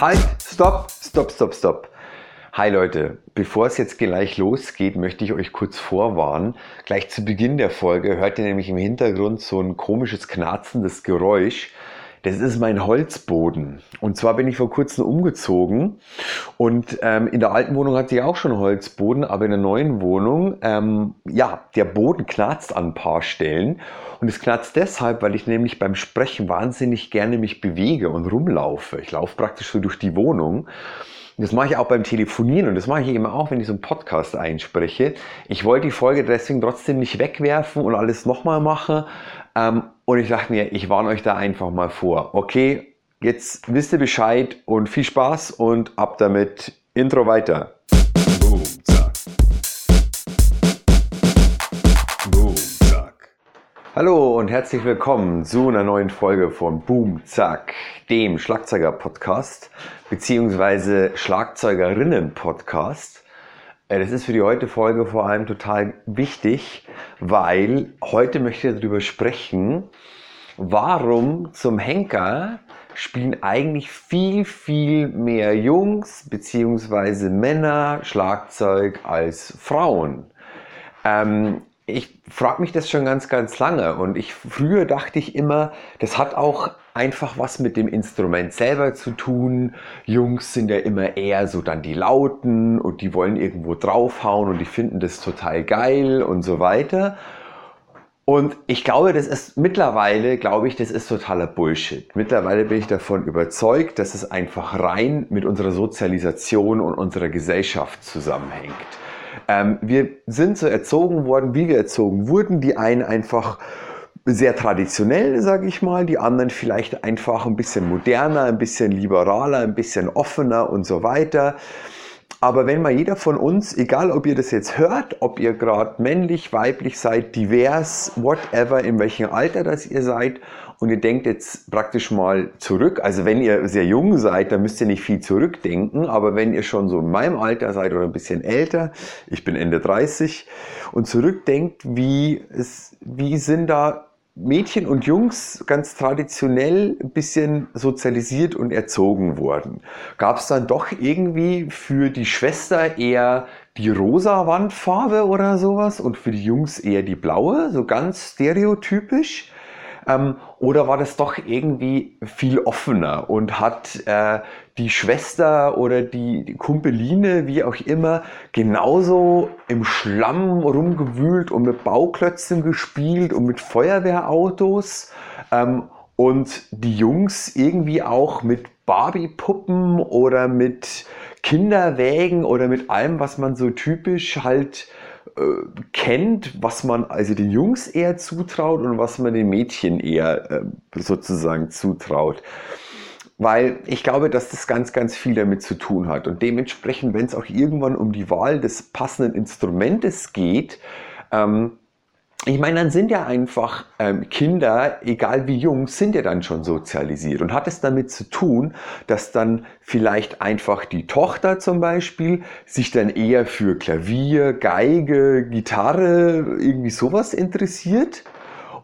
Halt, stopp, stopp, stopp, stopp. Hi Leute, bevor es jetzt gleich losgeht, möchte ich euch kurz vorwarnen. Gleich zu Beginn der Folge hört ihr nämlich im Hintergrund so ein komisches knarzendes Geräusch. Das ist mein Holzboden. Und zwar bin ich vor kurzem umgezogen und ähm, in der alten Wohnung hatte ich auch schon Holzboden, aber in der neuen Wohnung, ähm, ja, der Boden knarzt an ein paar Stellen. Und es knarzt deshalb, weil ich nämlich beim Sprechen wahnsinnig gerne mich bewege und rumlaufe. Ich laufe praktisch so durch die Wohnung. Das mache ich auch beim Telefonieren und das mache ich eben auch, wenn ich so einen Podcast einspreche. Ich wollte die Folge deswegen trotzdem nicht wegwerfen und alles nochmal machen. Ähm, und ich dachte mir, ich warne euch da einfach mal vor. Okay, jetzt wisst ihr Bescheid und viel Spaß und ab damit. Intro weiter. Hallo und herzlich willkommen zu einer neuen Folge von Boom, zack, dem Schlagzeuger-Podcast beziehungsweise Schlagzeugerinnen-Podcast. Äh, das ist für die heutige Folge vor allem total wichtig, weil heute möchte ich darüber sprechen, warum zum Henker spielen eigentlich viel, viel mehr Jungs beziehungsweise Männer Schlagzeug als Frauen. Ähm, ich frage mich das schon ganz, ganz lange und ich früher dachte ich immer, das hat auch einfach was mit dem Instrument selber zu tun. Jungs sind ja immer eher so dann die Lauten und die wollen irgendwo draufhauen und die finden das total geil und so weiter. Und ich glaube, das ist mittlerweile, glaube ich, das ist totaler Bullshit. Mittlerweile bin ich davon überzeugt, dass es einfach rein mit unserer Sozialisation und unserer Gesellschaft zusammenhängt. Ähm, wir sind so erzogen worden, wie wir erzogen wurden. Die einen einfach sehr traditionell, sage ich mal, die anderen vielleicht einfach ein bisschen moderner, ein bisschen liberaler, ein bisschen offener und so weiter. Aber wenn mal jeder von uns, egal ob ihr das jetzt hört, ob ihr gerade männlich, weiblich seid, divers, whatever, in welchem Alter das ihr seid, und ihr denkt jetzt praktisch mal zurück, also wenn ihr sehr jung seid, dann müsst ihr nicht viel zurückdenken, aber wenn ihr schon so in meinem Alter seid oder ein bisschen älter, ich bin Ende 30, und zurückdenkt, wie, es, wie sind da Mädchen und Jungs ganz traditionell ein bisschen sozialisiert und erzogen worden. Gab es dann doch irgendwie für die Schwester eher die rosa Wandfarbe oder sowas und für die Jungs eher die blaue, so ganz stereotypisch? Ähm, oder war das doch irgendwie viel offener und hat äh, die Schwester oder die, die Kumpeline, wie auch immer, genauso im Schlamm rumgewühlt und mit Bauklötzen gespielt und mit Feuerwehrautos? Ähm, und die Jungs irgendwie auch mit Barbie-Puppen oder mit Kinderwägen oder mit allem, was man so typisch halt äh, kennt, was man also den Jungs eher zutraut und was man den Mädchen eher äh, sozusagen zutraut. Weil ich glaube, dass das ganz, ganz viel damit zu tun hat. Und dementsprechend, wenn es auch irgendwann um die Wahl des passenden Instrumentes geht, ähm, ich meine, dann sind ja einfach ähm, Kinder, egal wie jung, sind ja dann schon sozialisiert und hat es damit zu tun, dass dann vielleicht einfach die Tochter zum Beispiel sich dann eher für Klavier, Geige, Gitarre, irgendwie sowas interessiert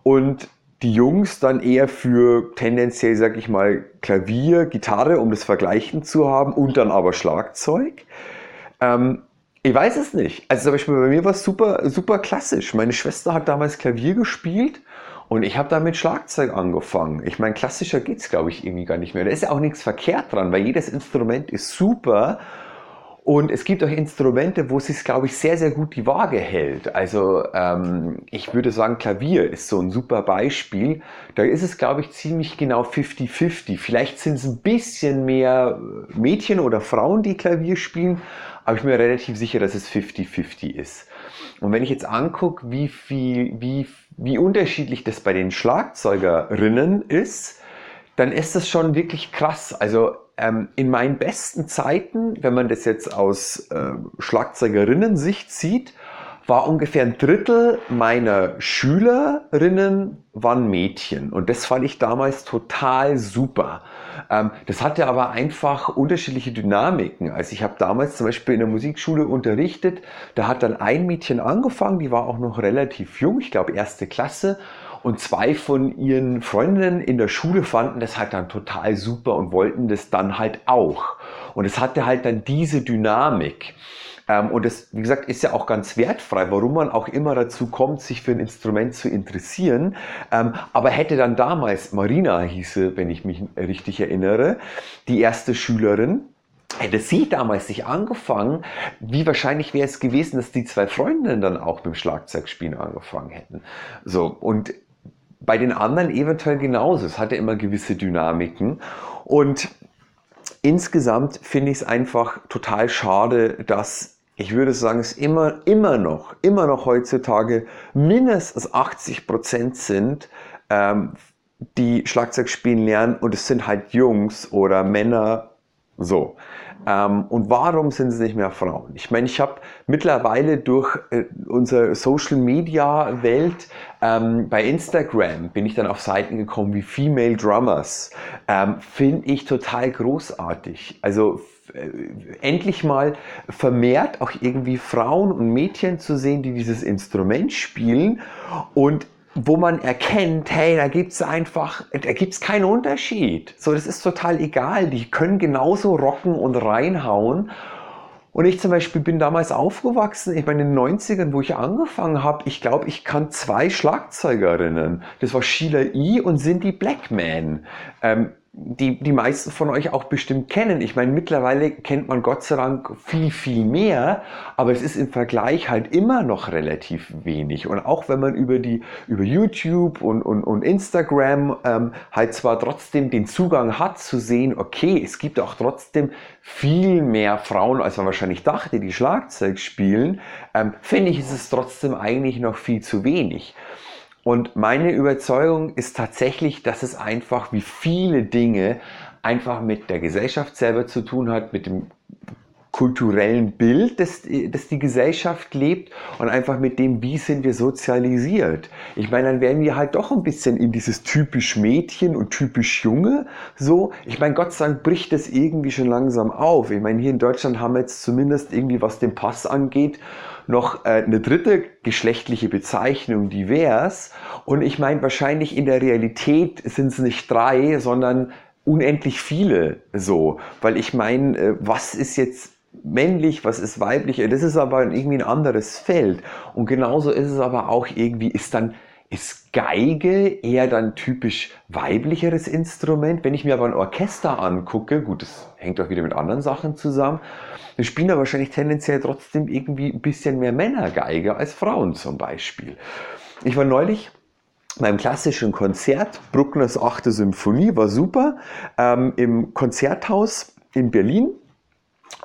und die Jungs dann eher für tendenziell, sag ich mal, Klavier, Gitarre, um das Vergleichen zu haben und dann aber Schlagzeug. Ähm, ich weiß es nicht. Also zum Beispiel bei mir war es super, super klassisch. Meine Schwester hat damals Klavier gespielt und ich habe damit Schlagzeug angefangen. Ich meine, klassischer geht es, glaube ich, irgendwie gar nicht mehr. Da ist ja auch nichts verkehrt dran, weil jedes Instrument ist super. Und es gibt auch Instrumente, wo es sich, glaube ich, sehr, sehr gut die Waage hält. Also ähm, ich würde sagen, Klavier ist so ein super Beispiel. Da ist es, glaube ich, ziemlich genau 50-50. Vielleicht sind es ein bisschen mehr Mädchen oder Frauen, die Klavier spielen, aber ich bin mir relativ sicher, dass es 50-50 ist. Und wenn ich jetzt angucke, wie viel, wie, wie unterschiedlich das bei den Schlagzeugerinnen ist, dann ist das schon wirklich krass. Also ähm, in meinen besten Zeiten, wenn man das jetzt aus äh, Schlagzeugerinnen-Sicht sieht, war ungefähr ein Drittel meiner Schülerinnen waren Mädchen. Und das fand ich damals total super. Ähm, das hatte aber einfach unterschiedliche Dynamiken. Also ich habe damals zum Beispiel in der Musikschule unterrichtet, da hat dann ein Mädchen angefangen, die war auch noch relativ jung, ich glaube erste Klasse. Und zwei von ihren Freundinnen in der Schule fanden das halt dann total super und wollten das dann halt auch. Und es hatte halt dann diese Dynamik. Ähm, und das, wie gesagt, ist ja auch ganz wertfrei, warum man auch immer dazu kommt, sich für ein Instrument zu interessieren. Ähm, aber hätte dann damals, Marina hieße, wenn ich mich richtig erinnere, die erste Schülerin, hätte sie damals sich angefangen, wie wahrscheinlich wäre es gewesen, dass die zwei Freundinnen dann auch mit dem Schlagzeugspielen angefangen hätten. So, und bei den anderen eventuell genauso. Es hatte immer gewisse Dynamiken. Und insgesamt finde ich es einfach total schade, dass ich würde sagen, es immer, immer noch, immer noch heutzutage mindestens 80 Prozent sind, ähm, die Schlagzeug spielen lernen und es sind halt Jungs oder Männer so. Ähm, und warum sind es nicht mehr Frauen? Ich meine, ich habe mittlerweile durch äh, unsere Social Media Welt ähm, bei Instagram bin ich dann auf Seiten gekommen wie Female Drummers. Ähm, Finde ich total großartig. Also äh, endlich mal vermehrt auch irgendwie Frauen und Mädchen zu sehen, die dieses Instrument spielen und wo man erkennt, hey, da gibt's einfach, da gibt's keinen Unterschied. So, das ist total egal. Die können genauso rocken und reinhauen. Und ich zum Beispiel bin damals aufgewachsen, ich meine in den 90ern, wo ich angefangen habe, ich glaube, ich kann zwei Schlagzeugerinnen. Das war Sheila E. und Cindy Blackman. Ähm, die die meisten von euch auch bestimmt kennen. Ich meine, mittlerweile kennt man Gott sei Dank viel, viel mehr, aber es ist im Vergleich halt immer noch relativ wenig. Und auch wenn man über die über YouTube und, und, und Instagram ähm, halt zwar trotzdem den Zugang hat zu sehen, okay, es gibt auch trotzdem viel mehr Frauen, als man wahrscheinlich dachte, die Schlagzeug spielen, ähm, finde ich, ist es trotzdem eigentlich noch viel zu wenig. Und meine Überzeugung ist tatsächlich, dass es einfach wie viele Dinge einfach mit der Gesellschaft selber zu tun hat, mit dem kulturellen Bild, das, das die Gesellschaft lebt und einfach mit dem, wie sind wir sozialisiert. Ich meine, dann werden wir halt doch ein bisschen in dieses typisch Mädchen und typisch Junge so. Ich meine, Gott sei Dank bricht das irgendwie schon langsam auf. Ich meine, hier in Deutschland haben wir jetzt zumindest irgendwie, was den Pass angeht, noch äh, eine dritte geschlechtliche Bezeichnung divers. Und ich meine, wahrscheinlich in der Realität sind es nicht drei, sondern unendlich viele so. Weil ich meine, äh, was ist jetzt männlich, was ist weiblich? Das ist aber irgendwie ein anderes Feld. Und genauso ist es aber auch irgendwie, ist dann ist Geige eher dann typisch weiblicheres Instrument? Wenn ich mir aber ein Orchester angucke, gut, das hängt auch wieder mit anderen Sachen zusammen, dann spielen da wahrscheinlich tendenziell trotzdem irgendwie ein bisschen mehr Männer Geige als Frauen zum Beispiel. Ich war neulich beim klassischen Konzert, Bruckners 8. Symphonie, war super, ähm, im Konzerthaus in Berlin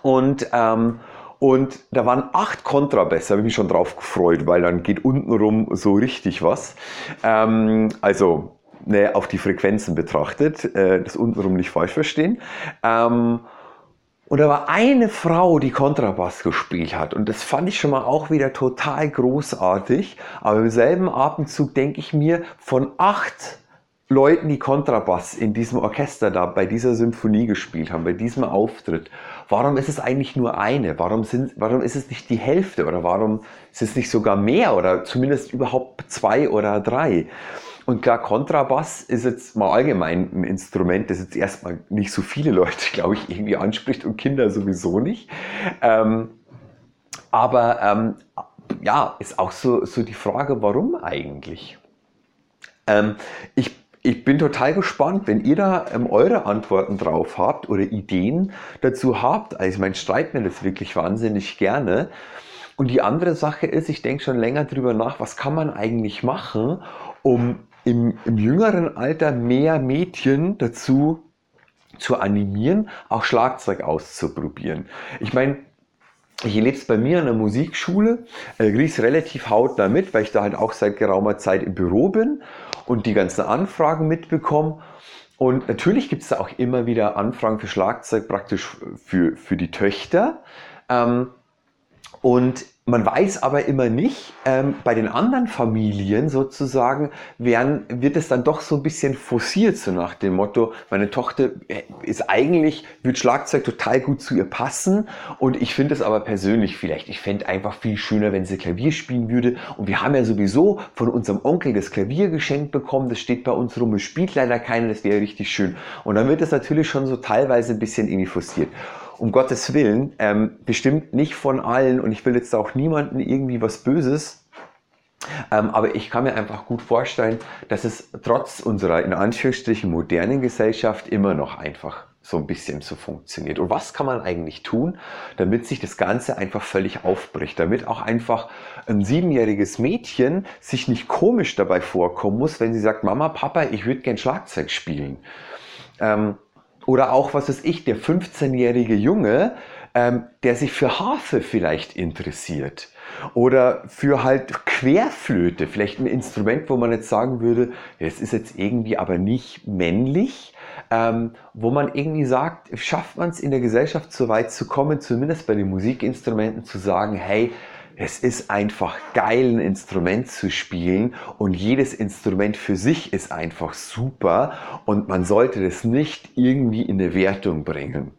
und ähm, und da waren acht Kontrabässe, habe ich mich schon drauf gefreut, weil dann geht untenrum so richtig was. Ähm, also ne, auf die Frequenzen betrachtet, äh, das untenrum nicht falsch verstehen. Ähm, und da war eine Frau, die Kontrabass gespielt hat. Und das fand ich schon mal auch wieder total großartig. Aber im selben Atemzug denke ich mir, von acht Leuten, die Kontrabass in diesem Orchester da bei dieser Symphonie gespielt haben, bei diesem Auftritt, warum ist es eigentlich nur eine? Warum, sind, warum ist es nicht die Hälfte oder warum ist es nicht sogar mehr oder zumindest überhaupt zwei oder drei? Und klar, Kontrabass ist jetzt mal allgemein ein Instrument, das jetzt erstmal nicht so viele Leute, glaube ich, irgendwie anspricht und Kinder sowieso nicht. Ähm, aber ähm, ja, ist auch so, so die Frage, warum eigentlich? Ähm, ich ich bin total gespannt, wenn ihr da ähm, eure Antworten drauf habt oder Ideen dazu habt. Also ich meine, schreibt mir das wirklich wahnsinnig gerne. Und die andere Sache ist, ich denke schon länger drüber nach, was kann man eigentlich machen, um im, im jüngeren Alter mehr Mädchen dazu zu animieren, auch Schlagzeug auszuprobieren. Ich meine, ich erlebe es bei mir an der Musikschule, äh, kriege es relativ hautnah mit, weil ich da halt auch seit geraumer Zeit im Büro bin und die ganzen Anfragen mitbekomme. Und natürlich gibt es da auch immer wieder Anfragen für Schlagzeug praktisch für, für die Töchter. Ähm, und man weiß aber immer nicht, ähm, bei den anderen Familien sozusagen werden, wird es dann doch so ein bisschen forciert, so nach dem Motto, meine Tochter äh, ist eigentlich, wird Schlagzeug total gut zu ihr passen. Und ich finde es aber persönlich vielleicht, ich fände einfach viel schöner, wenn sie Klavier spielen würde. Und wir haben ja sowieso von unserem Onkel das Klavier geschenkt bekommen, das steht bei uns rum, es spielt leider keiner, das wäre richtig schön. Und dann wird es natürlich schon so teilweise ein bisschen irgendwie forciert um Gottes Willen, ähm, bestimmt nicht von allen und ich will jetzt auch niemanden irgendwie was Böses, ähm, aber ich kann mir einfach gut vorstellen, dass es trotz unserer in Anführungsstrichen modernen Gesellschaft immer noch einfach so ein bisschen so funktioniert. Und was kann man eigentlich tun, damit sich das Ganze einfach völlig aufbricht, damit auch einfach ein siebenjähriges Mädchen sich nicht komisch dabei vorkommen muss, wenn sie sagt, Mama, Papa, ich würde gern Schlagzeug spielen. Ähm, oder auch, was weiß ich, der 15-jährige Junge, ähm, der sich für Harfe vielleicht interessiert. Oder für halt Querflöte, vielleicht ein Instrument, wo man jetzt sagen würde, es ist jetzt irgendwie aber nicht männlich, ähm, wo man irgendwie sagt, schafft man es in der Gesellschaft so weit zu kommen, zumindest bei den Musikinstrumenten zu sagen, hey, es ist einfach geil, ein Instrument zu spielen und jedes Instrument für sich ist einfach super und man sollte das nicht irgendwie in eine Wertung bringen.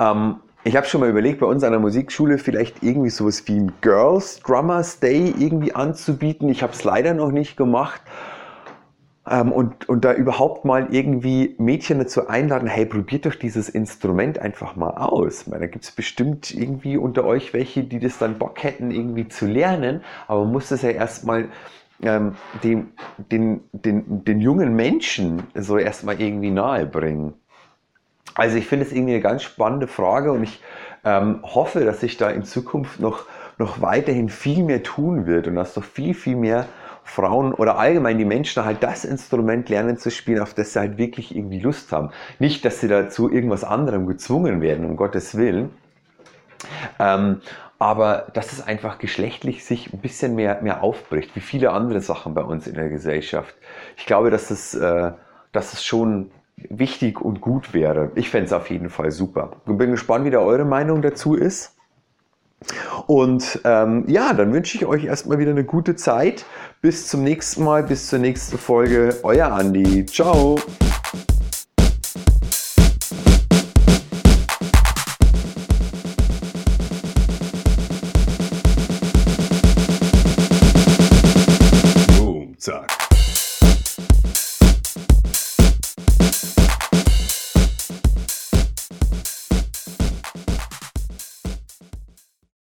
Ähm, ich habe schon mal überlegt, bei uns an der Musikschule vielleicht irgendwie sowas wie ein Girls Drummers Day irgendwie anzubieten. Ich habe es leider noch nicht gemacht. Ähm, und, und da überhaupt mal irgendwie Mädchen dazu einladen, hey, probiert doch dieses Instrument einfach mal aus. Meine, da gibt es bestimmt irgendwie unter euch welche, die das dann Bock hätten, irgendwie zu lernen, aber man muss das ja erstmal ähm, den, den, den, den jungen Menschen so erstmal irgendwie nahe bringen. Also ich finde es irgendwie eine ganz spannende Frage und ich ähm, hoffe, dass sich da in Zukunft noch, noch weiterhin viel mehr tun wird und dass noch viel, viel mehr Frauen oder allgemein die Menschen halt das Instrument lernen zu spielen, auf das sie halt wirklich irgendwie Lust haben. Nicht, dass sie dazu irgendwas anderem gezwungen werden, um Gottes Willen. Ähm, aber dass es einfach geschlechtlich sich ein bisschen mehr, mehr aufbricht, wie viele andere Sachen bei uns in der Gesellschaft. Ich glaube, dass es, äh, dass es schon wichtig und gut wäre. Ich fände es auf jeden Fall super. Ich bin gespannt, wie da eure Meinung dazu ist. Und ähm, ja, dann wünsche ich euch erstmal wieder eine gute Zeit. Bis zum nächsten Mal, bis zur nächsten Folge. Euer Andi. Ciao.